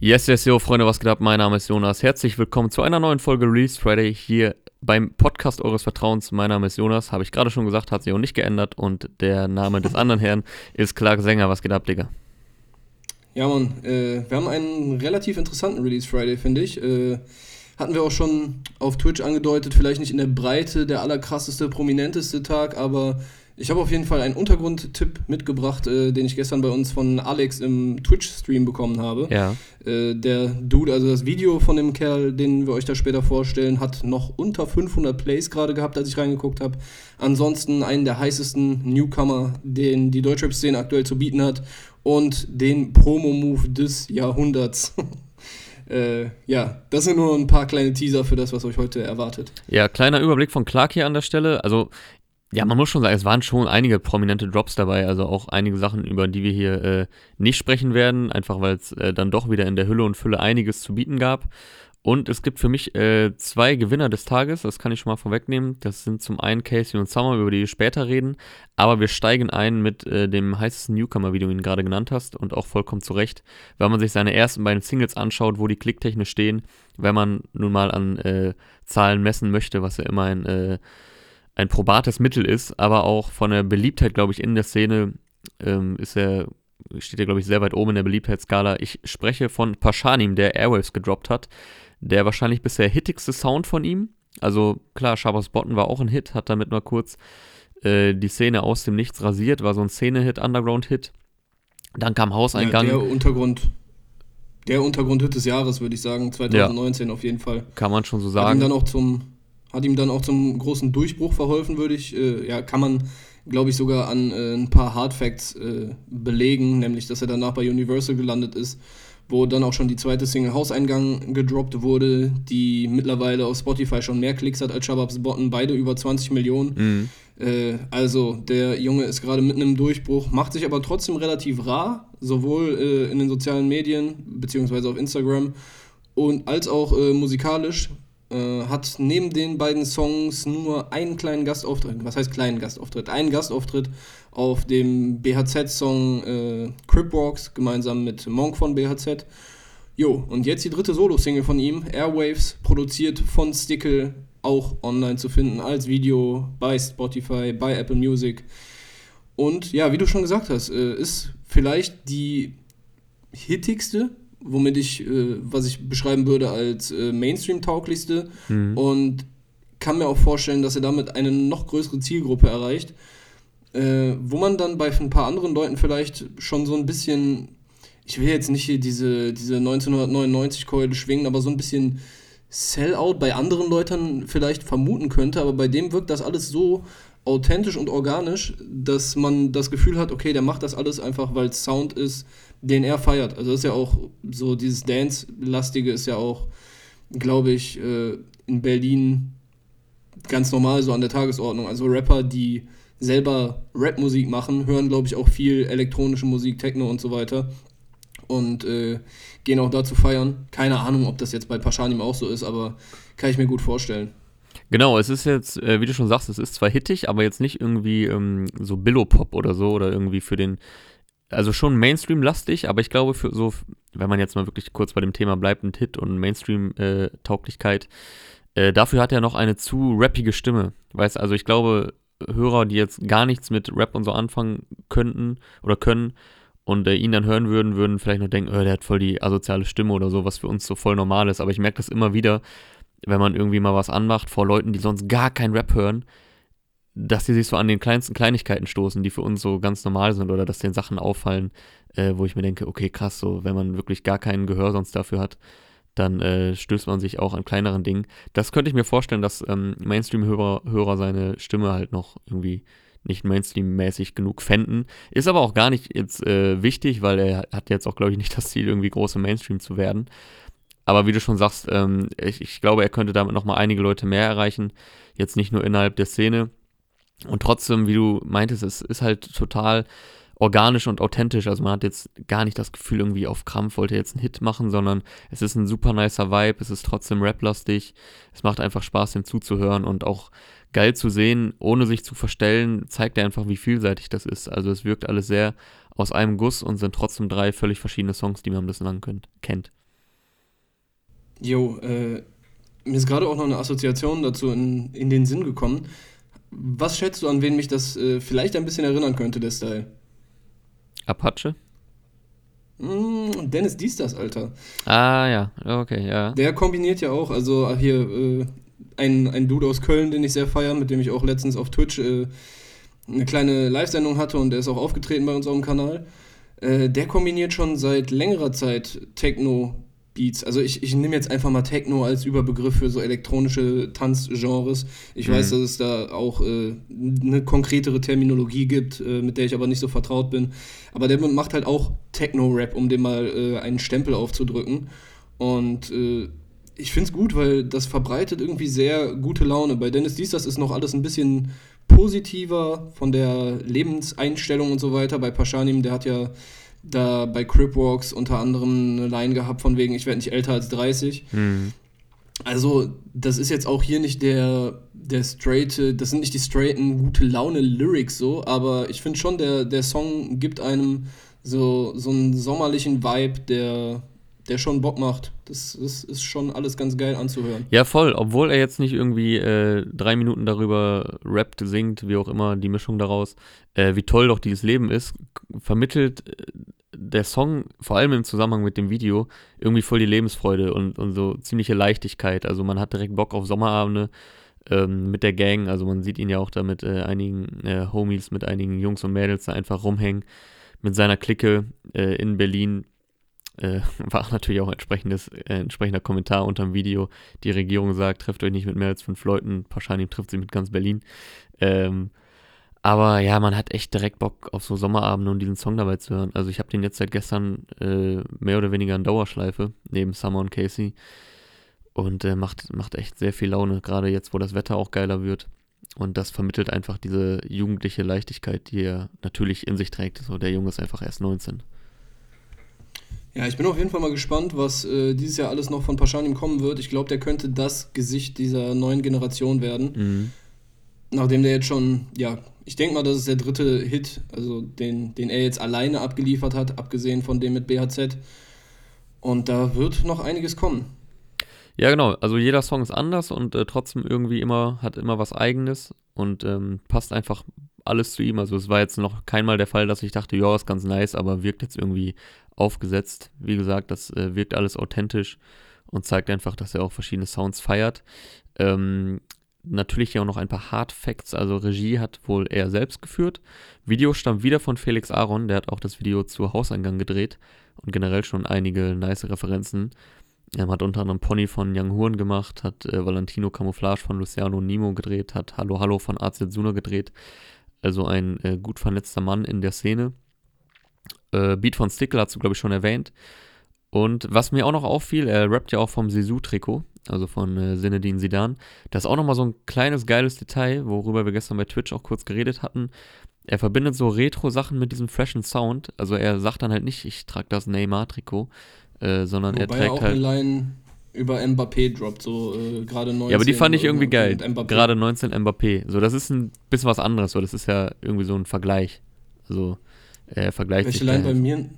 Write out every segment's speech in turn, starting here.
Yes, yes, yo, Freunde, was geht ab? Mein Name ist Jonas. Herzlich willkommen zu einer neuen Folge Release Friday hier beim Podcast eures Vertrauens. Mein Name ist Jonas, habe ich gerade schon gesagt, hat sich auch nicht geändert und der Name des anderen Herrn ist Clark Sänger. Was geht ab, Digga? Ja, Mann, äh, wir haben einen relativ interessanten Release Friday, finde ich. Äh, hatten wir auch schon auf Twitch angedeutet, vielleicht nicht in der Breite der allerkrasseste, prominenteste Tag, aber ich habe auf jeden Fall einen Untergrundtipp mitgebracht, äh, den ich gestern bei uns von Alex im Twitch-Stream bekommen habe. Ja. Äh, der Dude, also das Video von dem Kerl, den wir euch da später vorstellen, hat noch unter 500 Plays gerade gehabt, als ich reingeguckt habe. Ansonsten einen der heißesten Newcomer, den die Deutschrap-Szene aktuell zu bieten hat und den Promo-Move des Jahrhunderts. Äh, ja, das sind nur ein paar kleine Teaser für das, was euch heute erwartet. Ja, kleiner Überblick von Clark hier an der Stelle. Also ja, man muss schon sagen, es waren schon einige prominente Drops dabei, also auch einige Sachen, über die wir hier äh, nicht sprechen werden, einfach weil es äh, dann doch wieder in der Hülle und Fülle einiges zu bieten gab. Und es gibt für mich äh, zwei Gewinner des Tages, das kann ich schon mal vorwegnehmen. Das sind zum einen Casey und Summer, über die wir später reden. Aber wir steigen ein mit äh, dem heißesten Newcomer, wie du ihn gerade genannt hast. Und auch vollkommen zu Recht, wenn man sich seine ersten beiden Singles anschaut, wo die klicktechnisch stehen, wenn man nun mal an äh, Zahlen messen möchte, was ja immer ein probates Mittel ist, aber auch von der Beliebtheit, glaube ich, in der Szene ähm, ist er, steht er, glaube ich, sehr weit oben in der Beliebtheitsskala. Ich spreche von Pashanim, der Airwaves gedroppt hat. Der wahrscheinlich bisher hittigste Sound von ihm. Also klar, Shabas Botten war auch ein Hit, hat damit mal kurz äh, die Szene aus dem Nichts rasiert, war so ein Szene-Hit, Underground-Hit. Dann kam Hauseingang. Ja, der Untergrund, der Untergrund-Hit des Jahres, würde ich sagen, 2019 ja. auf jeden Fall. Kann man schon so sagen. Hat ihn dann auch zum hat ihm dann auch zum großen Durchbruch verholfen, würde ich, äh, ja, kann man, glaube ich, sogar an äh, ein paar Hard Facts äh, belegen, nämlich, dass er danach bei Universal gelandet ist, wo dann auch schon die zweite Single Hauseingang gedroppt wurde, die mittlerweile auf Spotify schon mehr Klicks hat als Shababs Botten, beide über 20 Millionen. Mhm. Äh, also der Junge ist gerade mitten im Durchbruch, macht sich aber trotzdem relativ rar, sowohl äh, in den sozialen Medien, beziehungsweise auf Instagram, und als auch äh, musikalisch äh, hat neben den beiden Songs nur einen kleinen Gastauftritt. Was heißt kleinen Gastauftritt? Einen Gastauftritt auf dem BHZ-Song äh, Cripwalks gemeinsam mit Monk von BHZ. Jo, und jetzt die dritte Solo-Single von ihm, Airwaves, produziert von Stickle, auch online zu finden als Video bei Spotify, bei Apple Music. Und ja, wie du schon gesagt hast, äh, ist vielleicht die hittigste womit ich, äh, was ich beschreiben würde als äh, Mainstream-tauglichste mhm. und kann mir auch vorstellen, dass er damit eine noch größere Zielgruppe erreicht, äh, wo man dann bei ein paar anderen Leuten vielleicht schon so ein bisschen, ich will jetzt nicht hier diese, diese 1999-Keule schwingen, aber so ein bisschen Sellout bei anderen Leuten vielleicht vermuten könnte, aber bei dem wirkt das alles so authentisch und organisch, dass man das Gefühl hat, okay, der macht das alles einfach, weil es Sound ist, den er feiert. Also ist ja auch so, dieses Dance-lastige ist ja auch, glaube ich, äh, in Berlin ganz normal so an der Tagesordnung. Also Rapper, die selber Rap-Musik machen, hören, glaube ich, auch viel elektronische Musik, Techno und so weiter. Und äh, gehen auch dazu feiern. Keine Ahnung, ob das jetzt bei Paschanim auch so ist, aber kann ich mir gut vorstellen. Genau, es ist jetzt, äh, wie du schon sagst, es ist zwar hittig, aber jetzt nicht irgendwie ähm, so Billo-Pop oder so oder irgendwie für den also schon Mainstream-lastig, aber ich glaube, für so, wenn man jetzt mal wirklich kurz bei dem Thema bleibt, ein Hit und Mainstream-Tauglichkeit, äh, dafür hat er noch eine zu rappige Stimme. Weißt also ich glaube, Hörer, die jetzt gar nichts mit Rap und so anfangen könnten oder können und äh, ihn dann hören würden, würden vielleicht noch denken, oh, der hat voll die asoziale Stimme oder so, was für uns so voll normal ist. Aber ich merke das immer wieder, wenn man irgendwie mal was anmacht vor Leuten, die sonst gar kein Rap hören, dass sie sich so an den kleinsten Kleinigkeiten stoßen, die für uns so ganz normal sind oder dass den Sachen auffallen, äh, wo ich mir denke, okay, krass, so, wenn man wirklich gar keinen Gehör sonst dafür hat, dann äh, stößt man sich auch an kleineren Dingen. Das könnte ich mir vorstellen, dass ähm, Mainstream-Hörer Hörer seine Stimme halt noch irgendwie nicht Mainstream-mäßig genug fänden. Ist aber auch gar nicht jetzt äh, wichtig, weil er hat jetzt auch, glaube ich, nicht das Ziel, irgendwie große Mainstream zu werden. Aber wie du schon sagst, ähm, ich, ich glaube, er könnte damit nochmal einige Leute mehr erreichen. Jetzt nicht nur innerhalb der Szene. Und trotzdem, wie du meintest, es ist halt total organisch und authentisch. Also man hat jetzt gar nicht das Gefühl, irgendwie auf Krampf wollte jetzt einen Hit machen, sondern es ist ein super nicer Vibe, es ist trotzdem raplastig, es macht einfach Spaß, dem zuzuhören und auch geil zu sehen, ohne sich zu verstellen, zeigt er einfach, wie vielseitig das ist. Also es wirkt alles sehr aus einem Guss und sind trotzdem drei völlig verschiedene Songs, die man bislang kennt. Jo, äh, mir ist gerade auch noch eine Assoziation dazu in, in den Sinn gekommen. Was schätzt du, an wen mich das äh, vielleicht ein bisschen erinnern könnte, der Style? Apache? Mm, Dennis Diestas, Alter. Ah, ja, okay, ja. Der kombiniert ja auch, also ah, hier äh, ein, ein Dude aus Köln, den ich sehr feiere, mit dem ich auch letztens auf Twitch äh, eine kleine Live-Sendung hatte und der ist auch aufgetreten bei unserem Kanal. Äh, der kombiniert schon seit längerer Zeit Techno Beats. Also ich, ich nehme jetzt einfach mal Techno als Überbegriff für so elektronische Tanzgenres. Ich mhm. weiß, dass es da auch äh, eine konkretere Terminologie gibt, äh, mit der ich aber nicht so vertraut bin. Aber der macht halt auch Techno-Rap, um dem mal äh, einen Stempel aufzudrücken. Und äh, ich finde es gut, weil das verbreitet irgendwie sehr gute Laune. Bei Dennis Dies, das ist noch alles ein bisschen positiver von der Lebenseinstellung und so weiter. Bei Paschanim, der hat ja da bei Cripwalks unter anderem eine Line gehabt von wegen, ich werde nicht älter als 30. Mhm. Also, das ist jetzt auch hier nicht der, der straight, das sind nicht die straighten, gute Laune-Lyrics so, aber ich finde schon, der, der Song gibt einem so, so einen sommerlichen Vibe, der, der schon Bock macht. Das, das ist schon alles ganz geil anzuhören. Ja, voll. Obwohl er jetzt nicht irgendwie äh, drei Minuten darüber rappt, singt, wie auch immer, die Mischung daraus, äh, wie toll doch dieses Leben ist, vermittelt äh, der Song, vor allem im Zusammenhang mit dem Video, irgendwie voll die Lebensfreude und, und so ziemliche Leichtigkeit. Also man hat direkt Bock auf Sommerabende ähm, mit der Gang. Also man sieht ihn ja auch da mit äh, einigen äh, Homies, mit einigen Jungs und Mädels da einfach rumhängen. Mit seiner Clique äh, in Berlin. Äh, war natürlich auch entsprechendes, äh, entsprechender Kommentar unter dem Video. Die Regierung sagt, trefft euch nicht mit mehr als fünf Leuten. Wahrscheinlich trifft sie mit ganz Berlin. Ähm, aber ja, man hat echt direkt Bock auf so Sommerabende und diesen Song dabei zu hören. Also ich habe den jetzt seit gestern äh, mehr oder weniger in Dauerschleife, neben Summer und Casey. Und äh, macht, macht echt sehr viel Laune, gerade jetzt, wo das Wetter auch geiler wird. Und das vermittelt einfach diese jugendliche Leichtigkeit, die er natürlich in sich trägt. So, der Junge ist einfach erst 19. Ja, ich bin auf jeden Fall mal gespannt, was äh, dieses Jahr alles noch von Paschanim kommen wird. Ich glaube, der könnte das Gesicht dieser neuen Generation werden. Mhm. Nachdem der jetzt schon, ja, ich denke mal, das ist der dritte Hit, also den, den er jetzt alleine abgeliefert hat, abgesehen von dem mit BHZ. Und da wird noch einiges kommen. Ja, genau. Also jeder Song ist anders und äh, trotzdem irgendwie immer, hat immer was Eigenes und ähm, passt einfach alles zu ihm. Also es war jetzt noch keinmal der Fall, dass ich dachte, ja, ist ganz nice, aber wirkt jetzt irgendwie aufgesetzt. Wie gesagt, das äh, wirkt alles authentisch und zeigt einfach, dass er auch verschiedene Sounds feiert. Ähm, natürlich hier auch noch ein paar Hard Facts. Also Regie hat wohl er selbst geführt. Video stammt wieder von Felix Aaron, der hat auch das Video zu Hauseingang gedreht und generell schon einige nice Referenzen. Er hat unter anderem Pony von Young Horn gemacht, hat äh, Valentino Camouflage von Luciano Nimo gedreht, hat Hallo Hallo von Azetsuna gedreht. Also ein äh, gut vernetzter Mann in der Szene. Äh, Beat von Stickler hast du, glaube ich, schon erwähnt. Und was mir auch noch auffiel, er rappt ja auch vom Sisu-Trikot also von äh, Zinedine Zidane. Das ist auch nochmal so ein kleines geiles Detail, worüber wir gestern bei Twitch auch kurz geredet hatten. Er verbindet so Retro-Sachen mit diesem freshen Sound. Also er sagt dann halt nicht, ich trage das Neymar-Trikot, äh, sondern Wobei er trägt er auch halt. Eine Line über Mbappé droppt, so äh, gerade 19. Ja, aber die fand ich irgendwie geil. Gerade 19 Mbappé. So, das ist ein bisschen was anderes, so, das ist ja irgendwie so ein Vergleich. Also, er vergleicht welche sich. Line bei mir,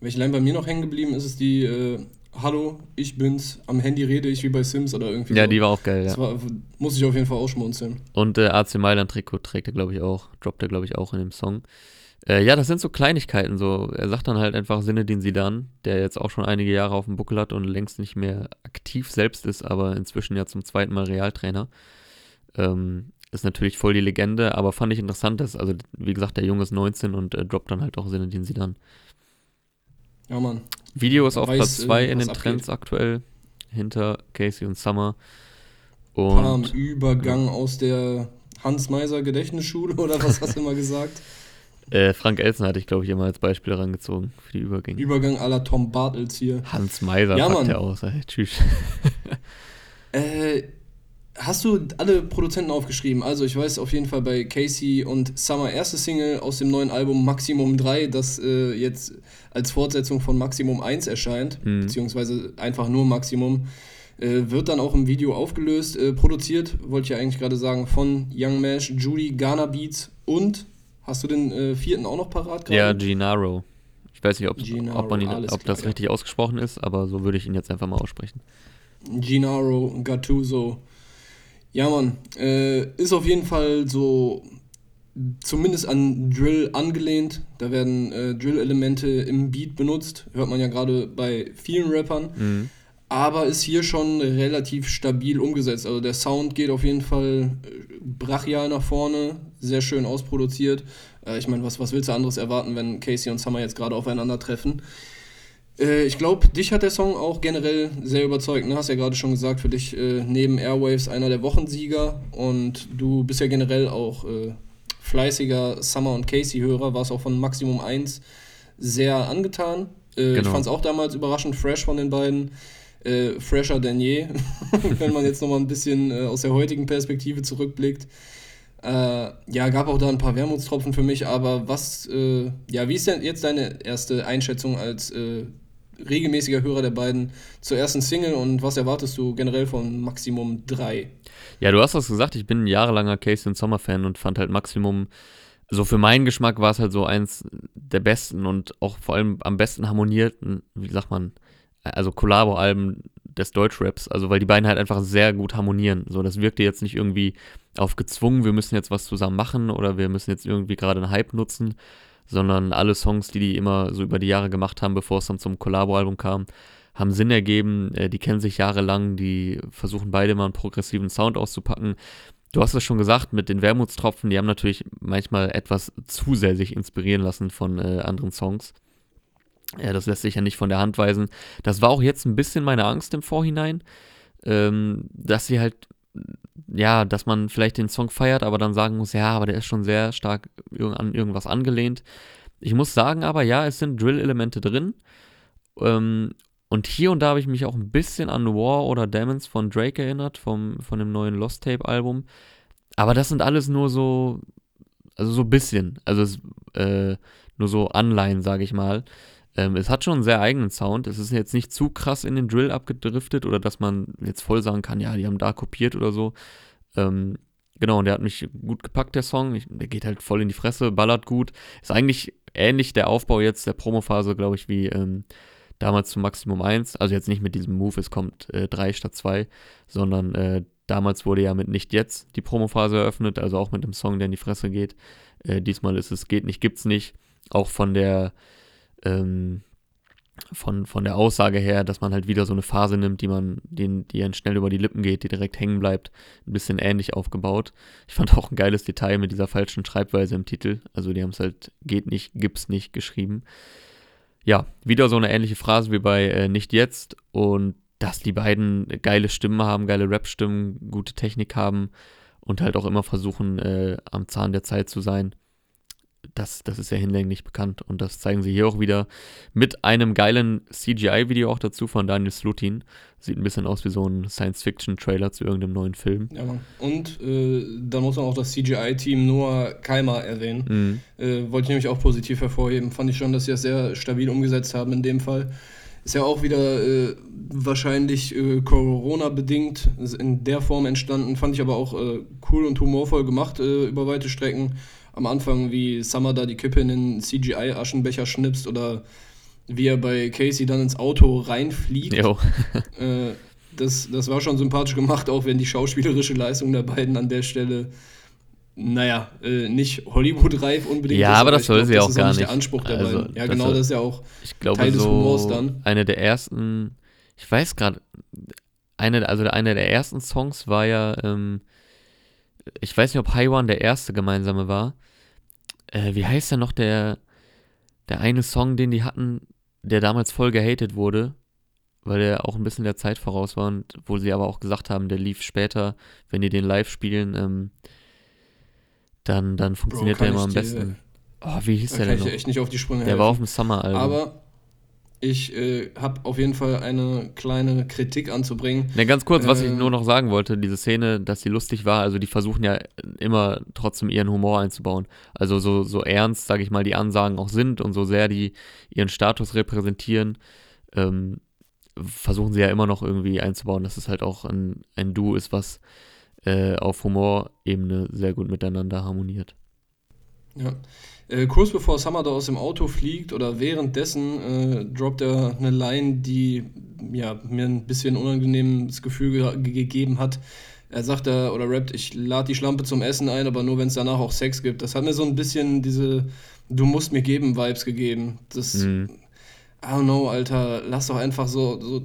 welche Line bei mir noch hängen geblieben ist, ist die, äh, Hallo, ich bin's, am Handy rede ich wie bei Sims oder irgendwie Ja, so. die war auch geil, ja. War, muss ich auf jeden Fall ausschmunzeln. Und äh, AC Mailand Trikot trägt er, glaube ich, auch, droppt er, glaube ich, auch in dem Song. Äh, ja, das sind so Kleinigkeiten, so. Er sagt dann halt einfach Sinne, den sie dann, der jetzt auch schon einige Jahre auf dem Buckel hat und längst nicht mehr aktiv selbst ist, aber inzwischen ja zum zweiten Mal Realtrainer. Ähm, ist natürlich voll die Legende, aber fand ich interessant, dass, also wie gesagt, der Junge ist 19 und äh, droppt dann halt auch Sinne, den sie dann. Ja, Mann. Video ist auf weiß, Platz 2 äh, in den abgeht. Trends aktuell, hinter Casey und Summer. Und Palm Übergang ja. aus der Hans Meiser Gedächtnisschule oder was hast du immer gesagt? Äh, Frank Elsen hatte ich, glaube ich, immer als Beispiel herangezogen für die Übergänge. Übergang aller Tom Bartels hier. Hans Meiser ja, packt ja aus. Ey, tschüss. äh, Hast du alle Produzenten aufgeschrieben? Also ich weiß auf jeden Fall bei Casey und Summer erste Single aus dem neuen Album Maximum 3, das äh, jetzt als Fortsetzung von Maximum 1 erscheint, mhm. beziehungsweise einfach nur Maximum, äh, wird dann auch im Video aufgelöst. Äh, produziert, wollte ich ja eigentlich gerade sagen, von Young Mash, Judy, Ghana Beats und, hast du den äh, vierten auch noch parat gerade? Ja, Gennaro. Ich weiß nicht, ob, ob, man ihn, ob das richtig ausgesprochen ist, aber so würde ich ihn jetzt einfach mal aussprechen. Gennaro Gattuso. Ja, Mann, äh, ist auf jeden Fall so zumindest an Drill angelehnt. Da werden äh, Drill-Elemente im Beat benutzt. Hört man ja gerade bei vielen Rappern. Mhm. Aber ist hier schon relativ stabil umgesetzt. Also der Sound geht auf jeden Fall äh, brachial nach vorne. Sehr schön ausproduziert. Äh, ich meine, was, was willst du anderes erwarten, wenn Casey und Summer jetzt gerade aufeinandertreffen? Äh, ich glaube, dich hat der Song auch generell sehr überzeugt. Ne? Hast ja gerade schon gesagt, für dich äh, neben Airwaves einer der Wochensieger. Und du bist ja generell auch äh, fleißiger Summer und Casey-Hörer, warst auch von Maximum 1 sehr angetan. Äh, genau. Ich fand es auch damals überraschend fresh von den beiden. Äh, fresher denn je, wenn man jetzt nochmal ein bisschen äh, aus der heutigen Perspektive zurückblickt. Äh, ja, gab auch da ein paar Wermutstropfen für mich, aber was, äh, ja, wie ist denn jetzt deine erste Einschätzung als äh, regelmäßiger Hörer der beiden zur ersten Single und was erwartest du generell von Maximum 3? Ja, du hast das gesagt, ich bin ein jahrelanger Casey und Sommer Fan und fand halt Maximum, so für meinen Geschmack war es halt so eins der besten und auch vor allem am besten harmonierten, wie sagt man, also Collabo-Alben des Deutschraps, also weil die beiden halt einfach sehr gut harmonieren. So, das wirkte jetzt nicht irgendwie auf gezwungen, wir müssen jetzt was zusammen machen oder wir müssen jetzt irgendwie gerade einen Hype nutzen, sondern alle Songs, die die immer so über die Jahre gemacht haben, bevor es dann zum Collabo-Album kam, haben Sinn ergeben, äh, die kennen sich jahrelang, die versuchen beide mal einen progressiven Sound auszupacken. Du hast es schon gesagt, mit den Wermutstropfen, die haben natürlich manchmal etwas zu sehr sich inspirieren lassen von äh, anderen Songs. Ja, das lässt sich ja nicht von der Hand weisen. Das war auch jetzt ein bisschen meine Angst im Vorhinein, ähm, dass sie halt, ja, dass man vielleicht den Song feiert, aber dann sagen muss, ja, aber der ist schon sehr stark an irgendwas angelehnt. Ich muss sagen aber, ja, es sind Drill-Elemente drin. Ähm, und hier und da habe ich mich auch ein bisschen an War oder Demons von Drake erinnert, vom, von dem neuen Lost Tape Album. Aber das sind alles nur so, also so ein bisschen. Also äh, nur so Anleihen, sage ich mal. Ähm, es hat schon einen sehr eigenen Sound. Es ist jetzt nicht zu krass in den Drill abgedriftet oder dass man jetzt voll sagen kann, ja, die haben da kopiert oder so. Ähm, genau, und der hat mich gut gepackt, der Song. Ich, der geht halt voll in die Fresse, ballert gut. Ist eigentlich ähnlich der Aufbau jetzt der Promophase, glaube ich, wie ähm, damals zu Maximum 1. Also jetzt nicht mit diesem Move, es kommt 3 äh, statt 2, sondern äh, damals wurde ja mit Nicht Jetzt die Promophase eröffnet, also auch mit dem Song, der in die Fresse geht. Äh, diesmal ist es Geht nicht, gibt's nicht. Auch von der ähm, von, von der Aussage her, dass man halt wieder so eine Phase nimmt, die man, den, die einen schnell über die Lippen geht, die direkt hängen bleibt, ein bisschen ähnlich aufgebaut. Ich fand auch ein geiles Detail mit dieser falschen Schreibweise im Titel. Also die haben es halt geht nicht, gibt's nicht geschrieben. Ja, wieder so eine ähnliche Phrase wie bei äh, Nicht jetzt und dass die beiden geile Stimmen haben, geile Rap-Stimmen, gute Technik haben und halt auch immer versuchen, äh, am Zahn der Zeit zu sein das, das ist ja hinlänglich bekannt. Und das zeigen sie hier auch wieder mit einem geilen CGI-Video auch dazu von Daniel Slutin. Sieht ein bisschen aus wie so ein Science-Fiction-Trailer zu irgendeinem neuen Film. Ja. Und äh, da muss man auch das CGI-Team Noah Keimer erwähnen. Mhm. Äh, wollte ich nämlich auch positiv hervorheben. Fand ich schon, dass sie das sehr stabil umgesetzt haben in dem Fall. Ist ja auch wieder äh, wahrscheinlich äh, Corona-bedingt in der Form entstanden. Fand ich aber auch äh, cool und humorvoll gemacht äh, über weite Strecken am Anfang, wie Summer da die Kippe in den CGI-Aschenbecher schnipst oder wie er bei Casey dann ins Auto reinfliegt. äh, das, das war schon sympathisch gemacht, auch wenn die schauspielerische Leistung der beiden an der Stelle, naja, äh, nicht Hollywood-reif unbedingt ja, ist. aber das soll sie auch gar nicht. der Anspruch der also, beiden. Ja, genau, das ist ja auch glaube, Teil des so Humors dann. Eine der ersten, ich weiß gerade, eine, also einer der ersten Songs war ja, ähm, ich weiß nicht, ob Haiwan der erste gemeinsame war. Äh, wie heißt denn noch der, der eine Song, den die hatten, der damals voll gehatet wurde, weil der auch ein bisschen der Zeit voraus war und wo sie aber auch gesagt haben, der lief später, wenn die den live spielen, ähm, dann, dann funktioniert Bro, der immer am besten. Oh, wie hieß der denn noch? echt nicht auf die Sprünge Der helfen. war auf dem Summer-Album. Aber ich äh, habe auf jeden Fall eine kleine Kritik anzubringen. Ja, ganz kurz, äh, was ich äh, nur noch sagen wollte, diese Szene, dass sie lustig war, also die versuchen ja immer trotzdem ihren Humor einzubauen. Also so, so ernst, sage ich mal, die Ansagen auch sind und so sehr die ihren Status repräsentieren, ähm, versuchen sie ja immer noch irgendwie einzubauen, dass es halt auch ein, ein Duo ist, was äh, auf Humorebene sehr gut miteinander harmoniert. Ja. Äh, kurz bevor Summer da aus dem Auto fliegt oder währenddessen äh, droppt er eine Line, die ja, mir ein bisschen unangenehmes Gefühl ge gegeben hat. Er sagt da oder rappt, ich lade die Schlampe zum Essen ein, aber nur wenn es danach auch Sex gibt. Das hat mir so ein bisschen diese Du musst mir geben Vibes gegeben. Das, mhm. I don't know, Alter, lass doch einfach so, so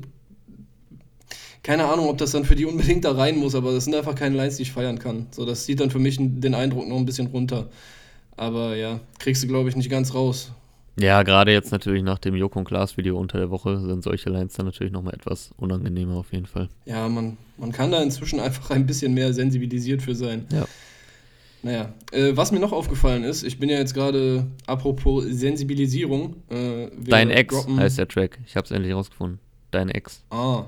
keine Ahnung, ob das dann für die unbedingt da rein muss, aber das sind einfach keine Lines, die ich feiern kann. So, das zieht dann für mich den Eindruck noch ein bisschen runter. Aber ja, kriegst du, glaube ich, nicht ganz raus. Ja, gerade jetzt natürlich nach dem Joko und Klaas Video unter der Woche sind solche Lines dann natürlich nochmal etwas unangenehmer auf jeden Fall. Ja, man, man kann da inzwischen einfach ein bisschen mehr sensibilisiert für sein. Ja. Naja, äh, was mir noch aufgefallen ist, ich bin ja jetzt gerade, apropos Sensibilisierung. Äh, Dein Ex heißt der Track. Ich habe es endlich rausgefunden. Dein Ex. Ah.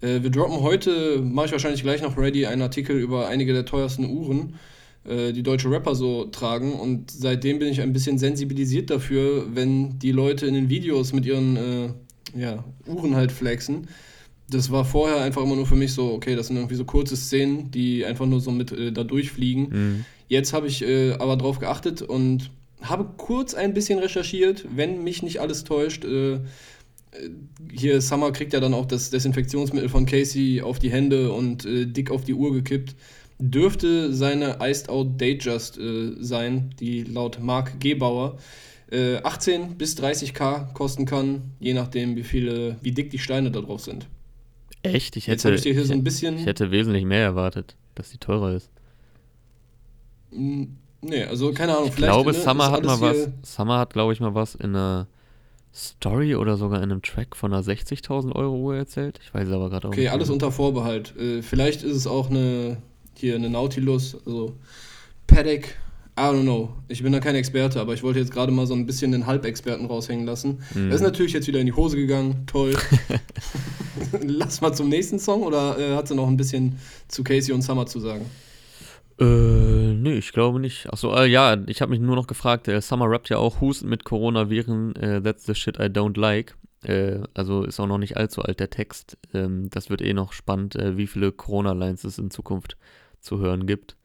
Äh, wir droppen heute, mache ich wahrscheinlich gleich noch ready, einen Artikel über einige der teuersten Uhren äh, die deutsche Rapper so tragen. Und seitdem bin ich ein bisschen sensibilisiert dafür, wenn die Leute in den Videos mit ihren äh, ja, Uhren halt flexen. Das war vorher einfach immer nur für mich so, okay, das sind irgendwie so kurze Szenen, die einfach nur so mit äh, da durchfliegen. Mhm. Jetzt habe ich äh, aber drauf geachtet und habe kurz ein bisschen recherchiert, wenn mich nicht alles täuscht. Äh, äh, hier Summer kriegt ja dann auch das Desinfektionsmittel von Casey auf die Hände und dick auf die Uhr gekippt dürfte seine Iced Out Datejust äh, sein, die laut Mark Gebauer äh, 18 bis 30k kosten kann, je nachdem, wie viele, wie dick die Steine da drauf sind. Echt? Ich hätte, ich, ich, so ich hätte wesentlich mehr erwartet, dass die teurer ist. Nee, also keine Ahnung. Ich glaube, ne, Summer hat mal was. Summer hat, glaube ich, mal was in einer Story oder sogar in einem Track von einer 60.000 Euro Uhr erzählt. Ich weiß aber gerade auch okay, nicht. Okay, alles unter Vorbehalt. Äh, vielleicht ist es auch eine hier eine Nautilus, also Paddock, I don't know. Ich bin da kein Experte, aber ich wollte jetzt gerade mal so ein bisschen den Halbexperten raushängen lassen. Mhm. ist natürlich jetzt wieder in die Hose gegangen. Toll. Lass mal zum nächsten Song oder äh, hat sie noch ein bisschen zu Casey und Summer zu sagen? Äh, nee, ich glaube nicht. Achso, äh, ja, ich habe mich nur noch gefragt, äh, Summer rappt ja auch Husten mit Coronaviren, äh, that's the shit I don't like. Äh, also ist auch noch nicht allzu alt der Text. Ähm, das wird eh noch spannend, äh, wie viele Corona-Lines es in Zukunft zu hören gibt.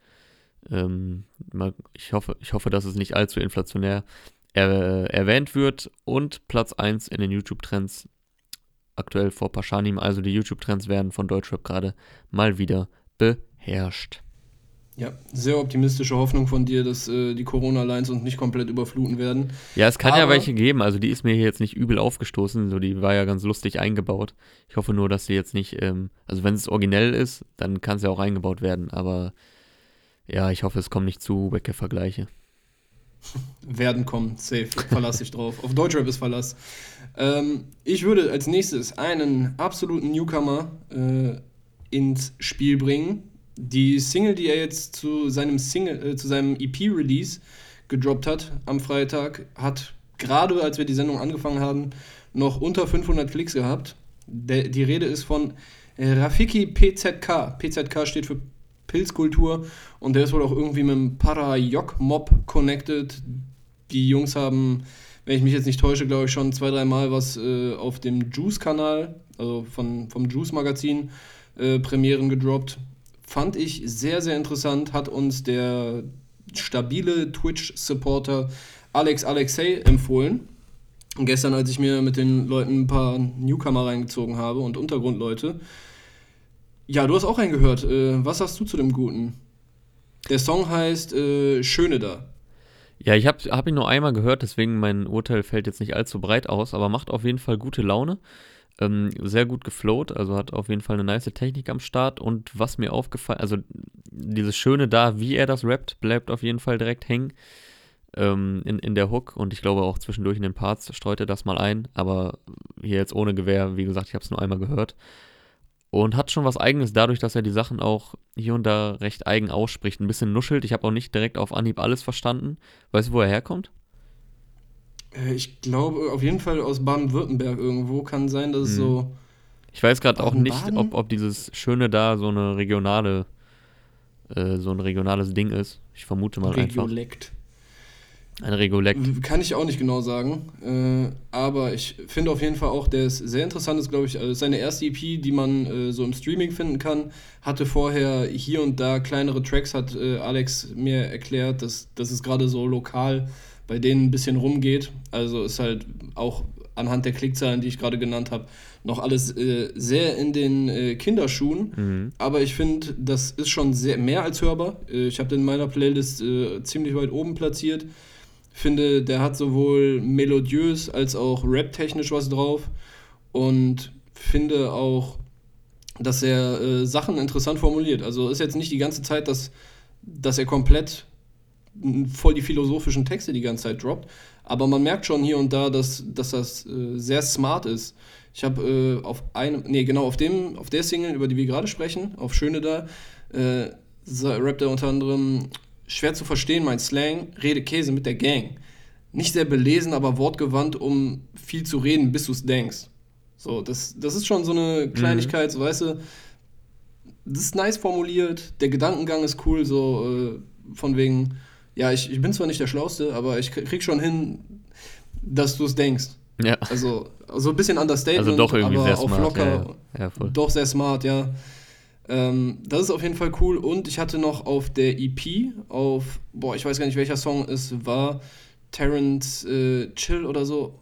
Ähm, ich, hoffe, ich hoffe, dass es nicht allzu inflationär er, erwähnt wird. Und Platz 1 in den YouTube-Trends aktuell vor Paschanim. Also die YouTube-Trends werden von Deutschrap gerade mal wieder beherrscht. Ja, sehr optimistische Hoffnung von dir, dass äh, die Corona-Lines uns nicht komplett überfluten werden. Ja, es kann Aber ja welche geben. Also die ist mir hier jetzt nicht übel aufgestoßen. So, die war ja ganz lustig eingebaut. Ich hoffe nur, dass sie jetzt nicht, ähm, also wenn es originell ist, dann kann es ja auch eingebaut werden. Aber ja, ich hoffe, es kommen nicht zu Wecke-Vergleiche. werden kommen, safe. Verlass dich drauf. Auf Deutschrap ist Verlass. Ähm, ich würde als nächstes einen absoluten Newcomer äh, ins Spiel bringen die Single, die er jetzt zu seinem Single, äh, zu seinem EP-Release gedroppt hat am Freitag, hat gerade als wir die Sendung angefangen haben, noch unter 500 Klicks gehabt. Der, die Rede ist von Rafiki PZK. PZK steht für Pilzkultur und der ist wohl auch irgendwie mit dem Parayok-Mob connected. Die Jungs haben, wenn ich mich jetzt nicht täusche, glaube ich schon zwei, dreimal was äh, auf dem Juice-Kanal, also von, vom Juice-Magazin, äh, Premieren gedroppt. Fand ich sehr, sehr interessant, hat uns der stabile Twitch-Supporter Alex Alexei empfohlen. Und gestern, als ich mir mit den Leuten ein paar Newcomer reingezogen habe und Untergrundleute. Ja, du hast auch reingehört. Äh, was sagst du zu dem Guten? Der Song heißt äh, Schöne da. Ja, ich habe hab ihn nur einmal gehört, deswegen mein Urteil fällt jetzt nicht allzu breit aus, aber macht auf jeden Fall gute Laune. Ähm, sehr gut geflowt, also hat auf jeden Fall eine nice Technik am Start. Und was mir aufgefallen, also dieses Schöne da, wie er das rappt, bleibt auf jeden Fall direkt hängen ähm, in, in der Hook. Und ich glaube auch zwischendurch in den Parts streut er das mal ein. Aber hier jetzt ohne Gewehr, wie gesagt, ich habe es nur einmal gehört. Und hat schon was Eigenes dadurch, dass er die Sachen auch hier und da recht eigen ausspricht. Ein bisschen nuschelt. Ich habe auch nicht direkt auf Anhieb alles verstanden. Weißt du, wo er herkommt? Äh, ich glaube, auf jeden Fall aus Baden-Württemberg irgendwo kann sein, dass es hm. so. Ich weiß gerade auch nicht, ob, ob dieses Schöne da so eine regionale, äh, so ein regionales Ding ist. Ich vermute mal Regiolekt. einfach. Ein Regulekt. Kann ich auch nicht genau sagen. Äh, aber ich finde auf jeden Fall auch, der ist sehr interessant. Ist, glaube ich, also seine erste EP, die man äh, so im Streaming finden kann. Hatte vorher hier und da kleinere Tracks, hat äh, Alex mir erklärt, dass das ist gerade so lokal bei denen ein bisschen rumgeht. Also ist halt auch anhand der Klickzahlen, die ich gerade genannt habe, noch alles äh, sehr in den äh, Kinderschuhen. Mhm. Aber ich finde, das ist schon sehr mehr als hörbar. Äh, ich habe den in meiner Playlist äh, ziemlich weit oben platziert. Finde, der hat sowohl melodiös als auch rap-technisch was drauf. Und finde auch, dass er äh, Sachen interessant formuliert. Also ist jetzt nicht die ganze Zeit, dass, dass er komplett voll die philosophischen Texte die ganze Zeit droppt. Aber man merkt schon hier und da, dass, dass das äh, sehr smart ist. Ich habe äh, auf einem, nee, genau, auf dem, auf der Single, über die wir gerade sprechen, auf Schöne da, äh, rappt er unter anderem schwer zu verstehen, mein Slang, rede Käse mit der Gang. Nicht sehr belesen, aber wortgewandt, um viel zu reden, bis du es denkst. So, das, das ist schon so eine Kleinigkeit, mhm. so weißt du, das ist nice formuliert, der Gedankengang ist cool, so äh, von wegen, ja, ich, ich bin zwar nicht der Schlauste, aber ich krieg schon hin, dass du es denkst. Ja. Also, so ein bisschen Understatement, also doch irgendwie aber sehr auf smart, locker. Ja, ja. doch sehr smart, ja. Ähm, das ist auf jeden Fall cool. Und ich hatte noch auf der EP, auf, boah, ich weiß gar nicht, welcher Song es war, Terrence äh, Chill oder so.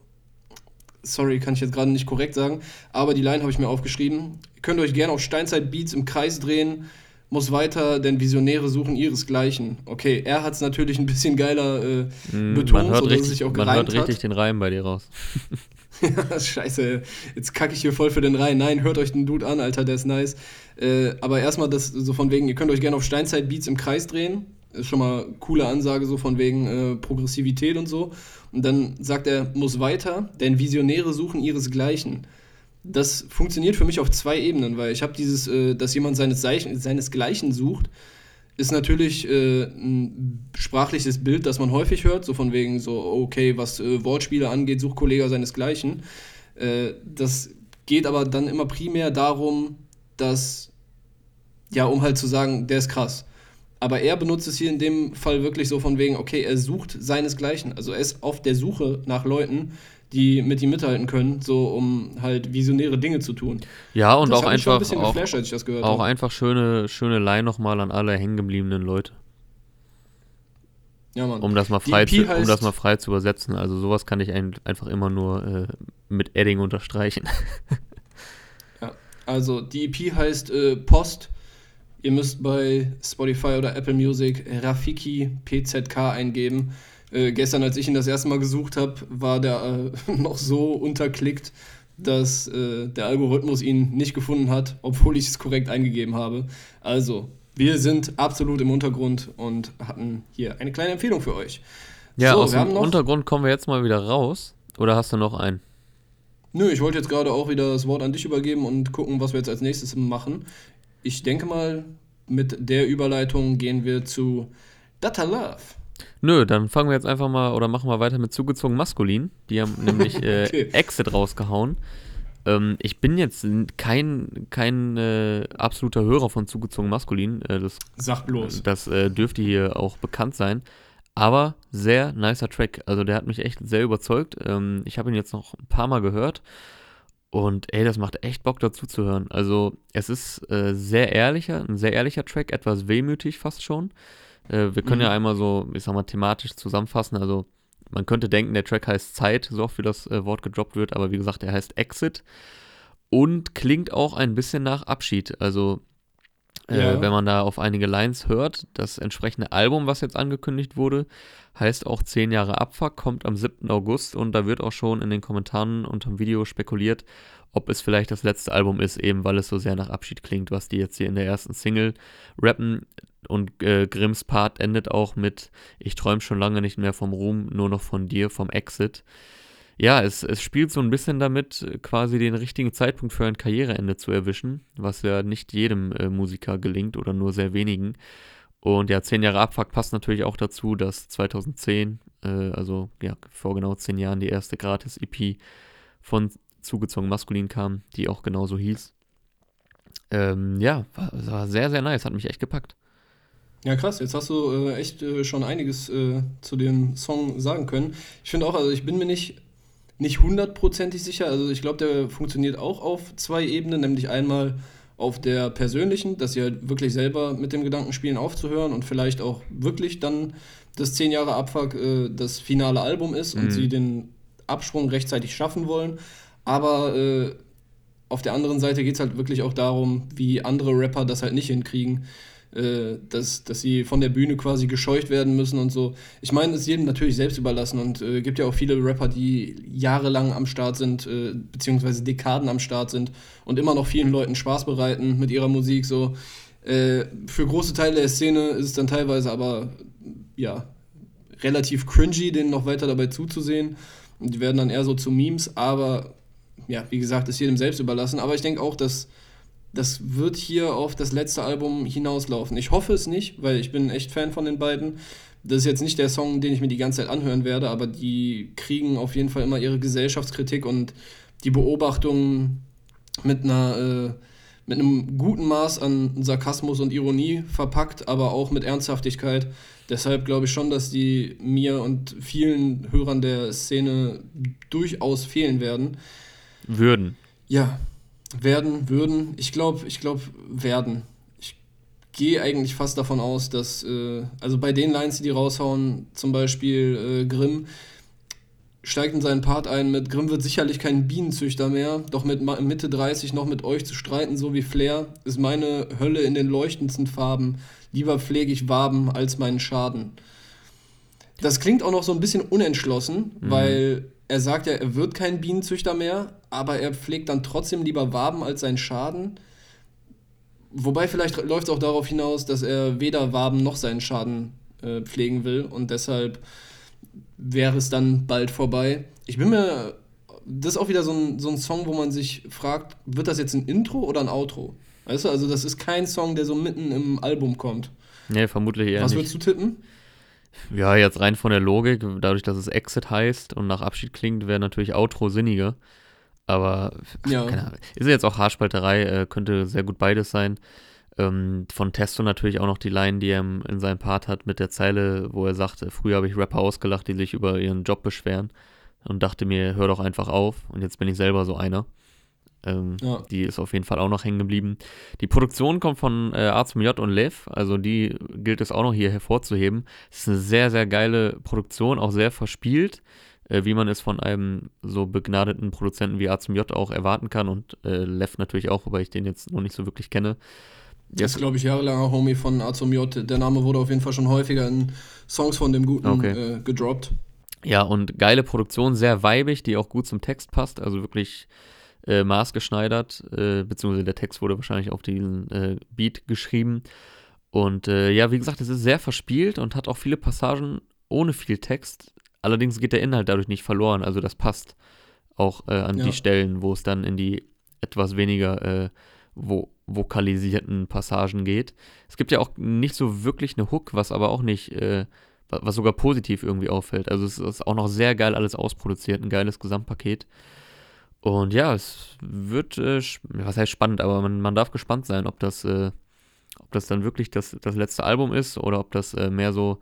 Sorry, kann ich jetzt gerade nicht korrekt sagen. Aber die Line habe ich mir aufgeschrieben. Ihr könnt euch gerne auf Steinzeit Beats im Kreis drehen muss weiter, denn Visionäre suchen ihresgleichen. Okay, er hat es natürlich ein bisschen geiler äh, mm, betont, man hört richtig, sich auch Man hört richtig hat. den Reim bei dir raus. ja, scheiße, jetzt kacke ich hier voll für den Reim. Nein, hört euch den Dude an, Alter, der ist nice. Äh, aber erstmal das so von wegen, ihr könnt euch gerne auf Steinzeit-Beats im Kreis drehen. Ist schon mal coole Ansage, so von wegen äh, Progressivität und so. Und dann sagt er, muss weiter, denn Visionäre suchen ihresgleichen das funktioniert für mich auf zwei Ebenen, weil ich habe dieses, äh, dass jemand seines, seinesgleichen sucht, ist natürlich äh, ein sprachliches Bild, das man häufig hört, so von wegen so, okay, was äh, Wortspiele angeht, Suchkollege seinesgleichen. Äh, das geht aber dann immer primär darum, dass, ja, um halt zu sagen, der ist krass. Aber er benutzt es hier in dem Fall wirklich so von wegen, okay, er sucht seinesgleichen. Also er ist auf der Suche nach Leuten, die mit ihm mithalten können, so um halt visionäre Dinge zu tun. Ja, und das auch einfach ein auch, geflasht, als ich das gehört auch einfach schöne schöne Line nochmal an alle hängengebliebenen Leute. Ja, Mann. Um das mal frei, zu, um das mal frei zu übersetzen. Also sowas kann ich ein, einfach immer nur äh, mit Edding unterstreichen. ja, also die EP heißt äh, Post. Ihr müsst bei Spotify oder Apple Music Rafiki PZK eingeben. Äh, gestern, als ich ihn das erste Mal gesucht habe, war der äh, noch so unterklickt, dass äh, der Algorithmus ihn nicht gefunden hat, obwohl ich es korrekt eingegeben habe. Also, wir sind absolut im Untergrund und hatten hier eine kleine Empfehlung für euch. Ja, so, aus dem Untergrund kommen wir jetzt mal wieder raus. Oder hast du noch einen? Nö, ich wollte jetzt gerade auch wieder das Wort an dich übergeben und gucken, was wir jetzt als nächstes machen. Ich denke mal, mit der Überleitung gehen wir zu Data Love. Nö, dann fangen wir jetzt einfach mal oder machen wir weiter mit zugezogen maskulin. Die haben nämlich äh, okay. Exit rausgehauen. Ähm, ich bin jetzt kein, kein äh, absoluter Hörer von zugezogen maskulin. Äh, das, Sag bloß. Das äh, dürfte hier auch bekannt sein. Aber sehr nicer Track. Also der hat mich echt sehr überzeugt. Ähm, ich habe ihn jetzt noch ein paar Mal gehört. Und ey, das macht echt Bock dazu zu hören. Also es ist äh, sehr ehrlicher, ein sehr ehrlicher Track, etwas wehmütig fast schon. Äh, wir können mhm. ja einmal so, ich sag mal, thematisch zusammenfassen. Also man könnte denken, der Track heißt Zeit, so oft wie das äh, Wort gedroppt wird, aber wie gesagt, er heißt Exit und klingt auch ein bisschen nach Abschied. Also äh, ja. wenn man da auf einige Lines hört, das entsprechende Album, was jetzt angekündigt wurde, heißt auch 10 Jahre Abfuck, kommt am 7. August und da wird auch schon in den Kommentaren unter dem Video spekuliert, ob es vielleicht das letzte Album ist, eben weil es so sehr nach Abschied klingt, was die jetzt hier in der ersten Single rappen. Und äh, Grimms Part endet auch mit Ich träume schon lange nicht mehr vom Ruhm, nur noch von dir, vom Exit. Ja, es, es spielt so ein bisschen damit, quasi den richtigen Zeitpunkt für ein Karriereende zu erwischen, was ja nicht jedem äh, Musiker gelingt oder nur sehr wenigen. Und ja, zehn Jahre Abfuck passt natürlich auch dazu, dass 2010, äh, also ja, vor genau zehn Jahren, die erste Gratis-EP von Zugezogen Maskulin kam, die auch genauso hieß. Ähm, ja, war, war sehr, sehr nice, hat mich echt gepackt. Ja, krass, jetzt hast du äh, echt äh, schon einiges äh, zu dem Song sagen können. Ich finde auch, also ich bin mir nicht, nicht hundertprozentig sicher. Also ich glaube, der funktioniert auch auf zwei Ebenen, nämlich einmal auf der persönlichen, dass sie halt wirklich selber mit dem Gedanken spielen, aufzuhören und vielleicht auch wirklich dann das zehn Jahre Abfuck äh, das finale Album ist mhm. und sie den Absprung rechtzeitig schaffen wollen. Aber äh, auf der anderen Seite geht es halt wirklich auch darum, wie andere Rapper das halt nicht hinkriegen. Äh, dass, dass sie von der Bühne quasi gescheucht werden müssen und so. Ich meine, es ist jedem natürlich selbst überlassen und äh, gibt ja auch viele Rapper, die jahrelang am Start sind, äh, beziehungsweise Dekaden am Start sind und immer noch vielen Leuten Spaß bereiten mit ihrer Musik. So. Äh, für große Teile der Szene ist es dann teilweise aber, ja, relativ cringy, denen noch weiter dabei zuzusehen. Und die werden dann eher so zu Memes, aber ja, wie gesagt, ist jedem selbst überlassen. Aber ich denke auch, dass das wird hier auf das letzte Album hinauslaufen. Ich hoffe es nicht, weil ich bin echt Fan von den beiden. Das ist jetzt nicht der Song, den ich mir die ganze Zeit anhören werde, aber die kriegen auf jeden Fall immer ihre Gesellschaftskritik und die Beobachtungen mit einer äh, mit einem guten Maß an Sarkasmus und Ironie verpackt, aber auch mit Ernsthaftigkeit. Deshalb glaube ich schon, dass die mir und vielen Hörern der Szene durchaus fehlen werden. Würden. Ja, werden, würden. Ich glaube, ich glaube, werden. Ich gehe eigentlich fast davon aus, dass, äh, also bei den Lines, die die raushauen, zum Beispiel äh, Grimm, steigt in seinen Part ein mit Grimm wird sicherlich kein Bienenzüchter mehr, doch mit Mitte 30 noch mit euch zu streiten, so wie Flair, ist meine Hölle in den leuchtendsten Farben. Lieber pflege ich Waben als meinen Schaden. Das klingt auch noch so ein bisschen unentschlossen, mhm. weil er sagt ja, er wird kein Bienenzüchter mehr, aber er pflegt dann trotzdem lieber Waben als seinen Schaden. Wobei vielleicht läuft es auch darauf hinaus, dass er weder Waben noch seinen Schaden äh, pflegen will und deshalb wäre es dann bald vorbei. Ich bin mir. Das ist auch wieder so ein, so ein Song, wo man sich fragt, wird das jetzt ein Intro oder ein Outro? Weißt du, also das ist kein Song, der so mitten im Album kommt. Nee, vermutlich eher Was nicht. würdest du tippen? Ja, jetzt rein von der Logik, dadurch, dass es Exit heißt und nach Abschied klingt, wäre natürlich Outro sinniger. Aber ja. Ahnung, ist jetzt auch Haarspalterei, äh, könnte sehr gut beides sein. Ähm, von Testo natürlich auch noch die Line, die er in seinem Part hat mit der Zeile, wo er sagt, früher habe ich Rapper ausgelacht, die sich über ihren Job beschweren und dachte mir, hör doch einfach auf und jetzt bin ich selber so einer. Ähm, ja. Die ist auf jeden Fall auch noch hängen geblieben. Die Produktion kommt von äh, A zum J und Lev, also die gilt es auch noch hier hervorzuheben. Es ist eine sehr, sehr geile Produktion, auch sehr verspielt, äh, wie man es von einem so begnadeten Produzenten wie A zum J auch erwarten kann und äh, Lev natürlich auch, wobei ich den jetzt noch nicht so wirklich kenne. Der ist, glaube ich, jahrelanger Homie von A zum J. Der Name wurde auf jeden Fall schon häufiger in Songs von dem Guten okay. äh, gedroppt. Ja, und geile Produktion, sehr weibig, die auch gut zum Text passt. Also wirklich äh, maßgeschneidert, äh, beziehungsweise der Text wurde wahrscheinlich auf diesen äh, Beat geschrieben. Und äh, ja, wie gesagt, es ist sehr verspielt und hat auch viele Passagen ohne viel Text. Allerdings geht der Inhalt dadurch nicht verloren. Also das passt auch äh, an ja. die Stellen, wo es dann in die etwas weniger äh, wo vokalisierten Passagen geht. Es gibt ja auch nicht so wirklich eine Hook, was aber auch nicht, was sogar positiv irgendwie auffällt. Also es ist auch noch sehr geil alles ausproduziert, ein geiles Gesamtpaket. Und ja, es wird, äh, was heißt spannend, aber man, man darf gespannt sein, ob das, äh, ob das dann wirklich das, das letzte Album ist oder ob das äh, mehr so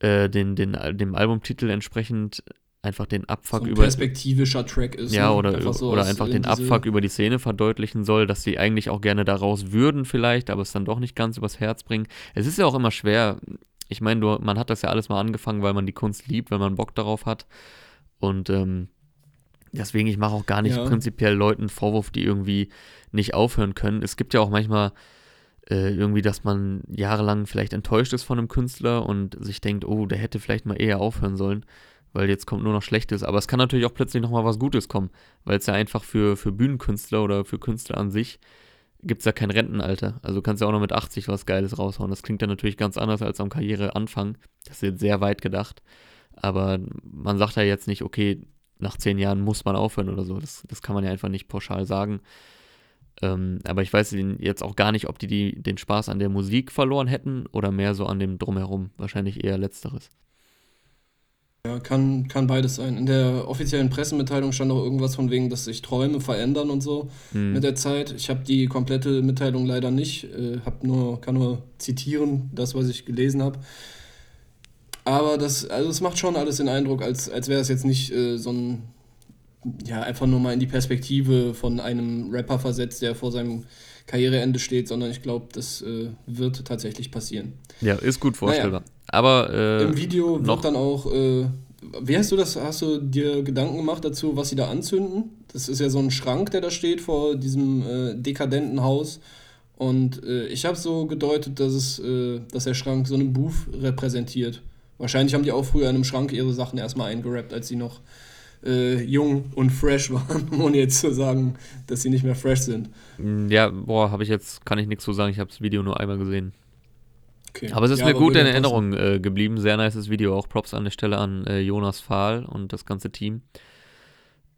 äh, den, den, dem Albumtitel entsprechend einfach den Abfuck so ein über. perspektivischer Track ist. Ja, ne? oder einfach, so oder einfach den Abfuck über die Szene verdeutlichen soll, dass sie eigentlich auch gerne daraus würden, vielleicht, aber es dann doch nicht ganz übers Herz bringen. Es ist ja auch immer schwer. Ich meine, man hat das ja alles mal angefangen, weil man die Kunst liebt, wenn man Bock darauf hat. Und ähm, Deswegen, ich mache auch gar nicht ja. prinzipiell Leuten Vorwurf, die irgendwie nicht aufhören können. Es gibt ja auch manchmal äh, irgendwie, dass man jahrelang vielleicht enttäuscht ist von einem Künstler und sich denkt, oh, der hätte vielleicht mal eher aufhören sollen, weil jetzt kommt nur noch Schlechtes. Aber es kann natürlich auch plötzlich nochmal was Gutes kommen, weil es ja einfach für, für Bühnenkünstler oder für Künstler an sich gibt es ja kein Rentenalter. Also du kannst ja auch noch mit 80 was Geiles raushauen. Das klingt dann natürlich ganz anders als am Karriereanfang. Das ist jetzt sehr weit gedacht. Aber man sagt ja jetzt nicht, okay, nach zehn Jahren muss man aufhören oder so. Das, das kann man ja einfach nicht pauschal sagen. Ähm, aber ich weiß jetzt auch gar nicht, ob die, die den Spaß an der Musik verloren hätten oder mehr so an dem Drumherum. Wahrscheinlich eher Letzteres. Ja, kann, kann beides sein. In der offiziellen Pressemitteilung stand auch irgendwas von wegen, dass sich Träume verändern und so hm. mit der Zeit. Ich habe die komplette Mitteilung leider nicht, äh, hab nur, kann nur zitieren, das, was ich gelesen habe. Aber das, also es macht schon alles den Eindruck, als, als wäre es jetzt nicht äh, so ein, ja, einfach nur mal in die Perspektive von einem Rapper versetzt, der vor seinem Karriereende steht, sondern ich glaube, das äh, wird tatsächlich passieren. Ja, ist gut vorstellbar. Naja, Aber äh, im Video wird dann auch äh, wie hast du das, hast du dir Gedanken gemacht dazu, was sie da anzünden? Das ist ja so ein Schrank, der da steht vor diesem äh, dekadenten Haus. Und äh, ich habe so gedeutet, dass, es, dass der Schrank so einen Booth repräsentiert. Wahrscheinlich haben die auch früher in einem Schrank ihre Sachen erstmal eingerappt, als sie noch äh, jung und fresh waren, ohne jetzt zu sagen, dass sie nicht mehr fresh sind. Mm, ja, boah, habe ich jetzt, kann ich nichts zu sagen, ich habe das Video nur einmal gesehen. Okay. Aber es ist ja, mir gut in Erinnerung äh, geblieben. Sehr nices Video. Auch Props an der Stelle an äh, Jonas Fahl und das ganze Team.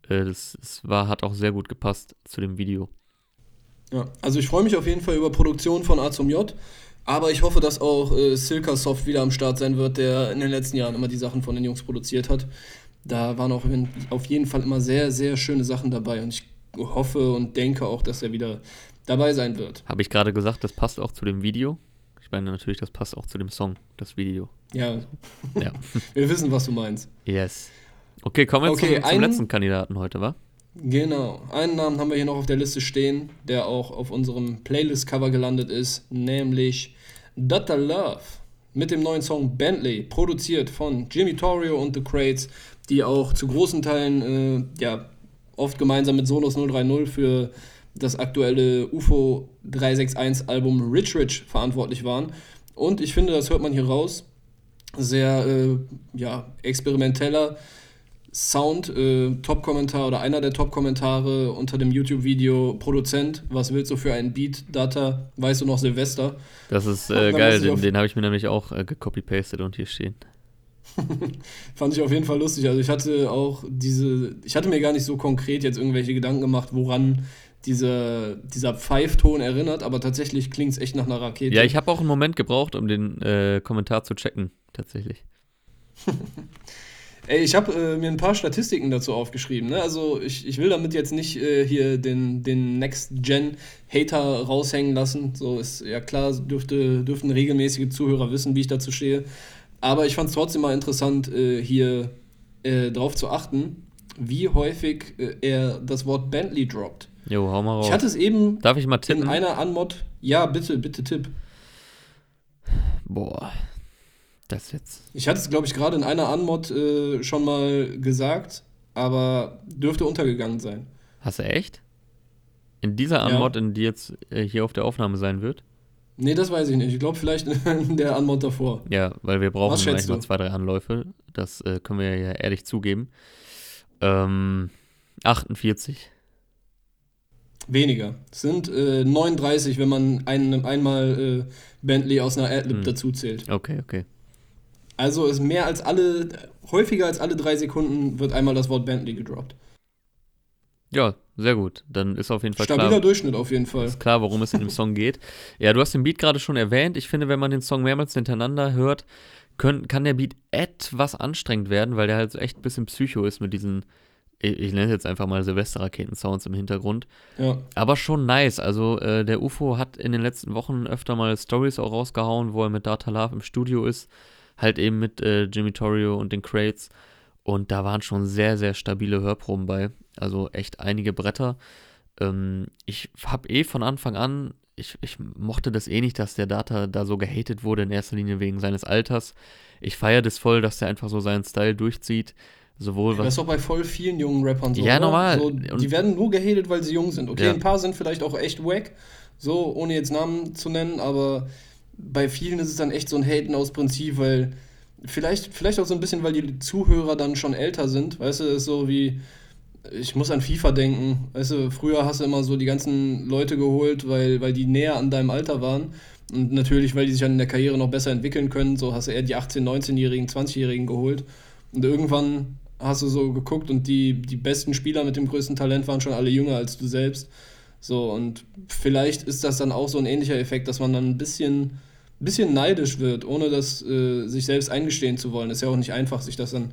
Äh, das, das war, hat auch sehr gut gepasst zu dem Video. Ja, also ich freue mich auf jeden Fall über Produktion von A zum J. Aber ich hoffe, dass auch äh, Silka Soft wieder am Start sein wird, der in den letzten Jahren immer die Sachen von den Jungs produziert hat. Da waren auch auf jeden Fall immer sehr, sehr schöne Sachen dabei. Und ich hoffe und denke auch, dass er wieder dabei sein wird. Habe ich gerade gesagt, das passt auch zu dem Video? Ich meine natürlich, das passt auch zu dem Song, das Video. Ja. ja. wir wissen, was du meinst. Yes. Okay, kommen wir okay, zum, zum letzten Kandidaten heute, wa? Genau. Einen Namen haben wir hier noch auf der Liste stehen, der auch auf unserem Playlist-Cover gelandet ist, nämlich Dutta Love mit dem neuen Song Bentley, produziert von Jimmy Torrio und The Crates, die auch zu großen Teilen äh, ja, oft gemeinsam mit Sonos 030 für das aktuelle UFO 361 Album Rich Rich verantwortlich waren. Und ich finde, das hört man hier raus. Sehr äh, ja, experimenteller, Sound, äh, Top-Kommentar oder einer der Top-Kommentare unter dem YouTube-Video Produzent, was willst du für einen Beat, Data, weißt du noch Silvester? Das ist äh, geil, den, den habe ich mir nämlich auch äh, gecopy-pasted und hier stehen. Fand ich auf jeden Fall lustig. Also ich hatte auch diese, ich hatte mir gar nicht so konkret jetzt irgendwelche Gedanken gemacht, woran diese, dieser Pfeifton erinnert, aber tatsächlich klingt es echt nach einer Rakete. Ja, ich habe auch einen Moment gebraucht, um den äh, Kommentar zu checken, tatsächlich. Ey, ich habe äh, mir ein paar Statistiken dazu aufgeschrieben. Ne? Also ich, ich will damit jetzt nicht äh, hier den, den Next-Gen-Hater raushängen lassen. So ist ja klar, dürfte, dürften regelmäßige Zuhörer wissen, wie ich dazu stehe. Aber ich fand es trotzdem mal interessant, äh, hier äh, drauf zu achten, wie häufig äh, er das Wort Bentley droppt. Jo, hau mal raus. Ich hatte es eben Darf ich mal tippen? in einer Anmod. Ja, bitte, bitte tipp. Boah. Das jetzt. Ich hatte es, glaube ich, gerade in einer Anmod äh, schon mal gesagt, aber dürfte untergegangen sein. Hast du echt? In dieser Anmod, ja. in die jetzt äh, hier auf der Aufnahme sein wird? Nee, das weiß ich nicht. Ich glaube vielleicht in der Anmod davor. Ja, weil wir brauchen eigentlich mal zwei, drei Anläufe. Das äh, können wir ja ehrlich zugeben. Ähm, 48. Weniger. Es sind äh, 39, wenn man einen, einmal äh, Bentley aus einer Adlib hm. dazu zählt. Okay, okay. Also ist mehr als alle, häufiger als alle drei Sekunden wird einmal das Wort Bentley gedroppt. Ja, sehr gut. Dann ist auf jeden Fall Stabiler klar. Stabiler Durchschnitt auf jeden Fall. Ist klar, worum es in dem Song geht. Ja, du hast den Beat gerade schon erwähnt. Ich finde, wenn man den Song mehrmals hintereinander hört, können, kann der Beat etwas anstrengend werden, weil der halt so echt ein bisschen psycho ist mit diesen, ich, ich nenne es jetzt einfach mal Silvesterraketen-Sounds im Hintergrund. Ja. Aber schon nice. Also äh, der UFO hat in den letzten Wochen öfter mal Stories auch rausgehauen, wo er mit Data Love im Studio ist halt eben mit äh, Jimmy Torrio und den Crates. Und da waren schon sehr, sehr stabile Hörproben bei. Also echt einige Bretter. Ähm, ich habe eh von Anfang an, ich, ich mochte das eh nicht, dass der Data da so gehatet wurde, in erster Linie wegen seines Alters. Ich feiere das voll, dass der einfach so seinen Style durchzieht. Sowohl was. Das ist auch bei voll vielen jungen Rappern so. Ja, oder? normal. So, die werden nur gehatet, weil sie jung sind. Okay, ja. ein paar sind vielleicht auch echt wack, so ohne jetzt Namen zu nennen, aber bei vielen ist es dann echt so ein Haten aus Prinzip, weil vielleicht, vielleicht auch so ein bisschen, weil die Zuhörer dann schon älter sind. Weißt du, das ist so wie, ich muss an FIFA denken. Weißt du, früher hast du immer so die ganzen Leute geholt, weil, weil die näher an deinem Alter waren. Und natürlich, weil die sich dann in der Karriere noch besser entwickeln können, so hast du eher die 18-, 19-Jährigen, 20-Jährigen geholt. Und irgendwann hast du so geguckt und die, die besten Spieler mit dem größten Talent waren schon alle jünger als du selbst. So, und vielleicht ist das dann auch so ein ähnlicher Effekt, dass man dann ein bisschen bisschen neidisch wird, ohne das äh, sich selbst eingestehen zu wollen. Ist ja auch nicht einfach, sich das dann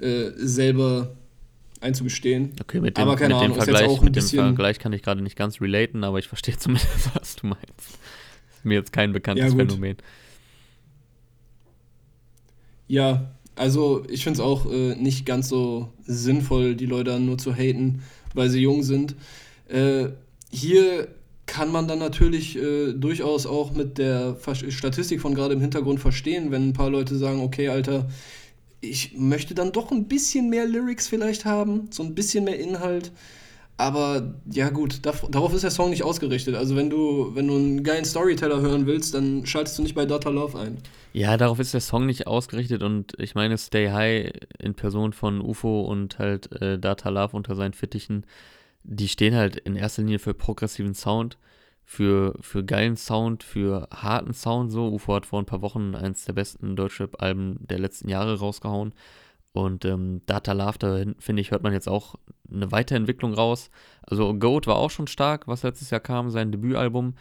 äh, selber einzugestehen. Okay, mit dem, aber keine mit Ahnung, dem Vergleich, mit dem Vergleich kann ich gerade nicht ganz relaten, aber ich verstehe zumindest, was du meinst. Ist mir jetzt kein bekanntes ja, Phänomen. Ja, also ich finde es auch äh, nicht ganz so sinnvoll, die Leute nur zu haten, weil sie jung sind. Äh, hier kann man dann natürlich äh, durchaus auch mit der Statistik von gerade im Hintergrund verstehen, wenn ein paar Leute sagen, okay, Alter, ich möchte dann doch ein bisschen mehr Lyrics vielleicht haben, so ein bisschen mehr Inhalt. Aber ja gut, darauf ist der Song nicht ausgerichtet. Also wenn du, wenn du einen geilen Storyteller hören willst, dann schaltest du nicht bei Data Love ein. Ja, darauf ist der Song nicht ausgerichtet und ich meine, Stay High in Person von UFO und halt äh, Data Love unter seinen Fittichen, die stehen halt in erster Linie für progressiven Sound, für, für geilen Sound, für harten Sound so. UFO hat vor ein paar Wochen eins der besten Deutschrap-Alben der letzten Jahre rausgehauen. Und ähm, Data Love, da finde ich, hört man jetzt auch eine Weiterentwicklung raus. Also Goat war auch schon stark, was letztes Jahr kam, sein Debütalbum.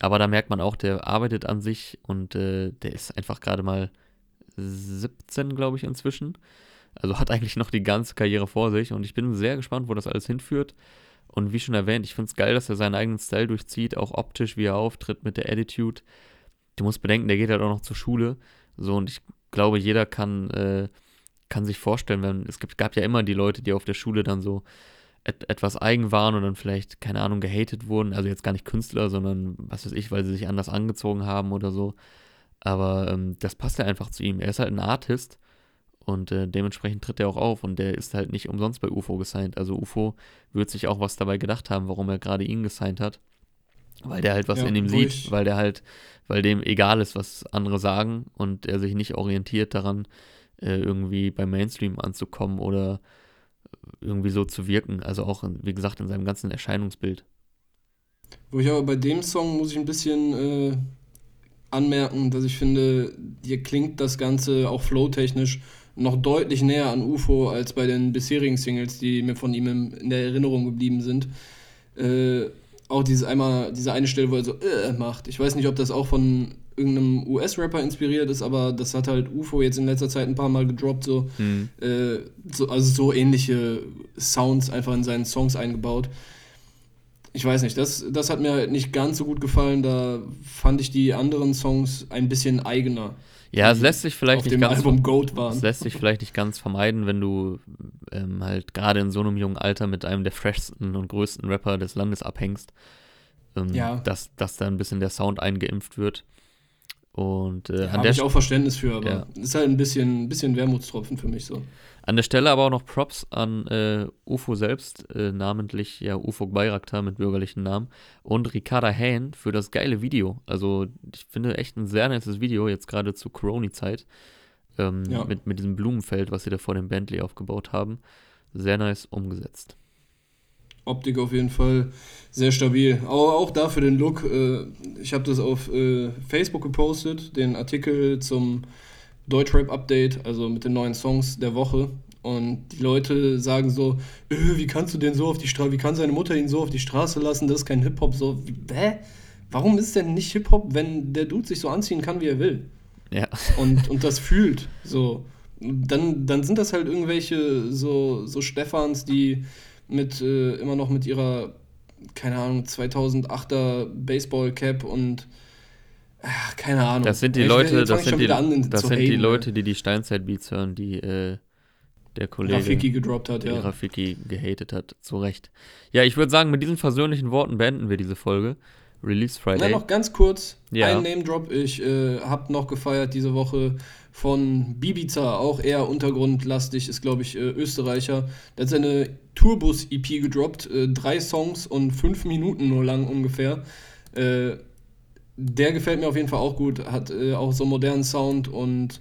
Aber da merkt man auch, der arbeitet an sich und äh, der ist einfach gerade mal 17, glaube ich, inzwischen. Also hat eigentlich noch die ganze Karriere vor sich und ich bin sehr gespannt, wo das alles hinführt. Und wie schon erwähnt, ich finde es geil, dass er seinen eigenen Style durchzieht, auch optisch, wie er auftritt mit der Attitude. Du musst bedenken, der geht halt auch noch zur Schule. So, und ich glaube, jeder kann äh, kann sich vorstellen, wenn es gibt, gab ja immer die Leute, die auf der Schule dann so et, etwas eigen waren und dann vielleicht, keine Ahnung, gehatet wurden. Also jetzt gar nicht Künstler, sondern was weiß ich, weil sie sich anders angezogen haben oder so. Aber ähm, das passt ja einfach zu ihm. Er ist halt ein Artist und äh, dementsprechend tritt er auch auf und der ist halt nicht umsonst bei UFO gesigned. Also UFO wird sich auch was dabei gedacht haben, warum er gerade ihn gesigned hat. Weil der halt was ja, in ihm sieht, weil der halt, weil dem egal ist, was andere sagen und er sich nicht orientiert daran, äh, irgendwie beim Mainstream anzukommen oder irgendwie so zu wirken. Also auch, wie gesagt, in seinem ganzen Erscheinungsbild. Wo ich aber bei dem Song muss ich ein bisschen äh, anmerken, dass ich finde, hier klingt das Ganze auch flowtechnisch noch deutlich näher an UFO als bei den bisherigen Singles, die mir von ihm in der Erinnerung geblieben sind. Äh, auch dieses einmal, diese eine Stelle, wo er so äh, macht. Ich weiß nicht, ob das auch von irgendeinem US-Rapper inspiriert ist, aber das hat halt UFO jetzt in letzter Zeit ein paar Mal gedroppt, so, hm. äh, so also so ähnliche Sounds einfach in seinen Songs eingebaut. Ich weiß nicht, das, das hat mir halt nicht ganz so gut gefallen, da fand ich die anderen Songs ein bisschen eigener. Ja, es lässt sich vielleicht nicht ganz Album Goat waren. Es lässt sich vielleicht nicht ganz vermeiden, wenn du ähm, halt gerade in so einem jungen Alter mit einem der freshsten und größten Rapper des Landes abhängst, ähm, ja. dass, dass da ein bisschen der Sound eingeimpft wird. Und äh, ja, habe ich auch Verständnis für, aber ja. ist halt ein bisschen, ein bisschen Wermutstropfen für mich so. An der Stelle aber auch noch Props an äh, UFO selbst, äh, namentlich ja UFO Bayraktar mit bürgerlichen Namen und Ricarda Hain für das geile Video. Also ich finde echt ein sehr nices Video, jetzt gerade zur Corona-Zeit, ähm, ja. mit, mit diesem Blumenfeld, was sie da vor dem Bentley aufgebaut haben. Sehr nice umgesetzt. Optik auf jeden Fall sehr stabil. Aber auch da für den Look. Äh, ich habe das auf äh, Facebook gepostet, den Artikel zum Deutschrap-Update, also mit den neuen Songs der Woche. Und die Leute sagen so, äh, wie kannst du den so auf die Straße, wie kann seine Mutter ihn so auf die Straße lassen, das ist kein Hip-Hop. So, hä? Warum ist denn nicht Hip-Hop, wenn der Dude sich so anziehen kann, wie er will? Ja. Und, und das fühlt. So. Dann, dann sind das halt irgendwelche so, so Stephans, die mit äh, immer noch mit ihrer, keine Ahnung, 2008er Baseball-Cap und ach, keine Ahnung. Das sind die ich Leute, das sind, die, an, das sind haten, die Leute, die die Steinzeit-Beats hören, die äh, der Kollege Rafiki gedroppt hat, ja. Rafiki gehatet hat, zu Recht. Ja, ich würde sagen, mit diesen versöhnlichen Worten beenden wir diese Folge. Release Friday. Ja, noch ganz kurz, ja. ein Name-Drop. Ich äh, habe noch gefeiert diese Woche von Bibiza, auch eher untergrundlastig, ist glaube ich äh, Österreicher. Der hat seine Tourbus-EP gedroppt, äh, drei Songs und fünf Minuten nur lang ungefähr. Äh, der gefällt mir auf jeden Fall auch gut, hat äh, auch so einen modernen Sound und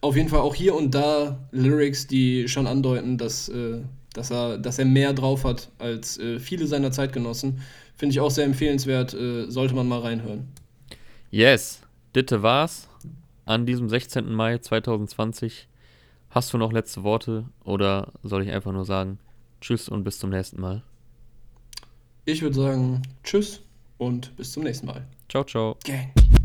auf jeden Fall auch hier und da Lyrics, die schon andeuten, dass, äh, dass, er, dass er mehr drauf hat als äh, viele seiner Zeitgenossen. Finde ich auch sehr empfehlenswert, sollte man mal reinhören. Yes, Ditte war's an diesem 16. Mai 2020. Hast du noch letzte Worte oder soll ich einfach nur sagen Tschüss und bis zum nächsten Mal? Ich würde sagen Tschüss und bis zum nächsten Mal. Ciao, ciao. Gang.